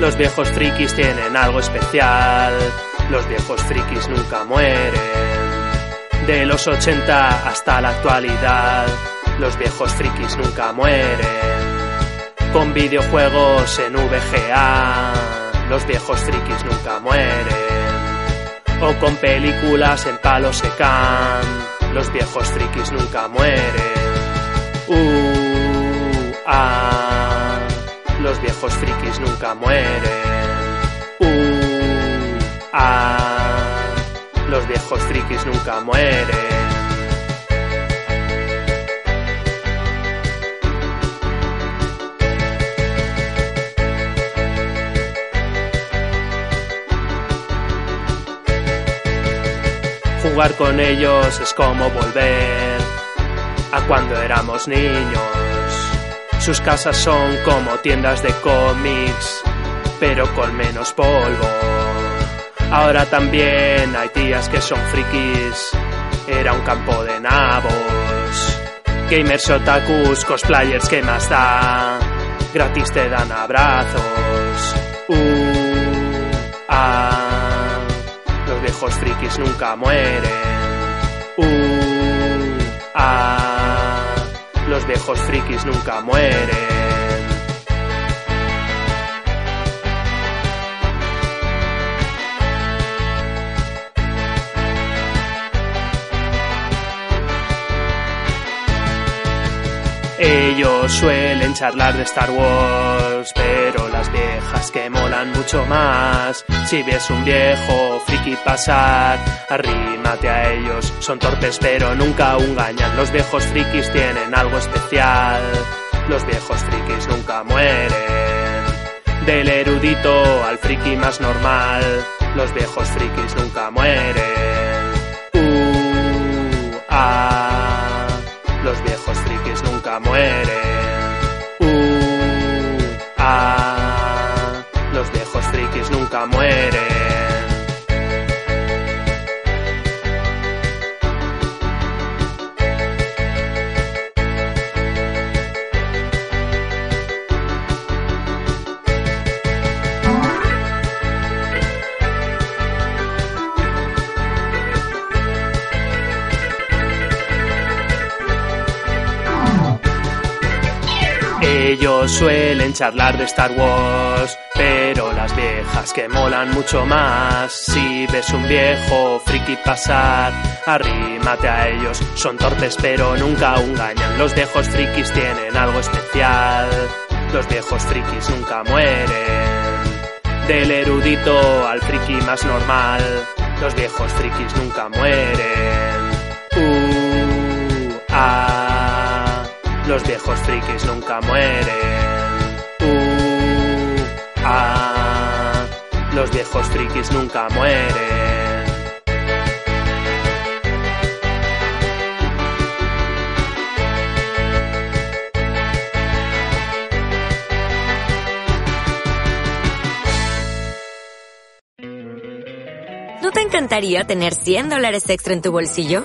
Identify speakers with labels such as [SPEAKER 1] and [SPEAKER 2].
[SPEAKER 1] Los viejos frikis tienen algo especial. Los viejos frikis nunca mueren. De los 80 hasta la actualidad, los viejos frikis nunca mueren. Con videojuegos en VGA, los viejos frikis nunca mueren. O con películas en palo secan, los viejos frikis nunca mueren. Nunca mueren. Uh, ah, los viejos frikis nunca mueren. Jugar con ellos es como volver a cuando éramos niños. Sus casas son como tiendas de cómics, pero con menos polvo. Ahora también hay tías que son frikis, era un campo de nabos. Gamers otakus, cosplayers, ¿qué más da? Gratis te dan abrazos. Uh, ah, los viejos frikis nunca mueren. Uh, ah, viejos frikis nunca mueren. Ellos suelen charlar de Star Wars, pero las viejas que molan mucho más. Si ves un viejo friki pasar, arrímate a ellos. Son torpes pero nunca engañan. Los viejos frikis tienen algo especial. Los viejos frikis nunca mueren. Del erudito al friki más normal, los viejos frikis nunca mueren. Mueren. Uh, ah, los viejos frikis nunca mueren. Ellos suelen charlar de Star Wars, pero las viejas que molan mucho más. Si ves un viejo friki pasar, arrímate a ellos. Son torpes pero nunca engañan. Los viejos frikis tienen algo especial. Los viejos frikis nunca mueren. Del erudito al friki más normal, los viejos frikis nunca mueren. Uh, viejos frikis nunca mueren. Uh, ah, los viejos frikis nunca mueren.
[SPEAKER 2] ¿No te encantaría tener 100 dólares extra en tu bolsillo?